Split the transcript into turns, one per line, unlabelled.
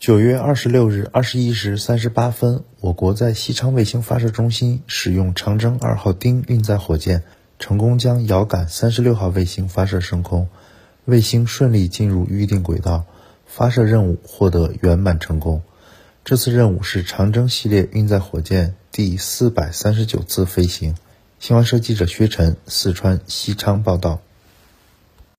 九月二十六日二十一时三十八分我国在西昌卫星发射中心使用长征二号丁运载火箭成功将遥感三十六号卫星发射升空。卫星顺利进入预定轨道发射任务获得圆满成功。这次任务是长征系列运载火箭第四百三十九次飞行。新华社记者薛晨四川西昌报道。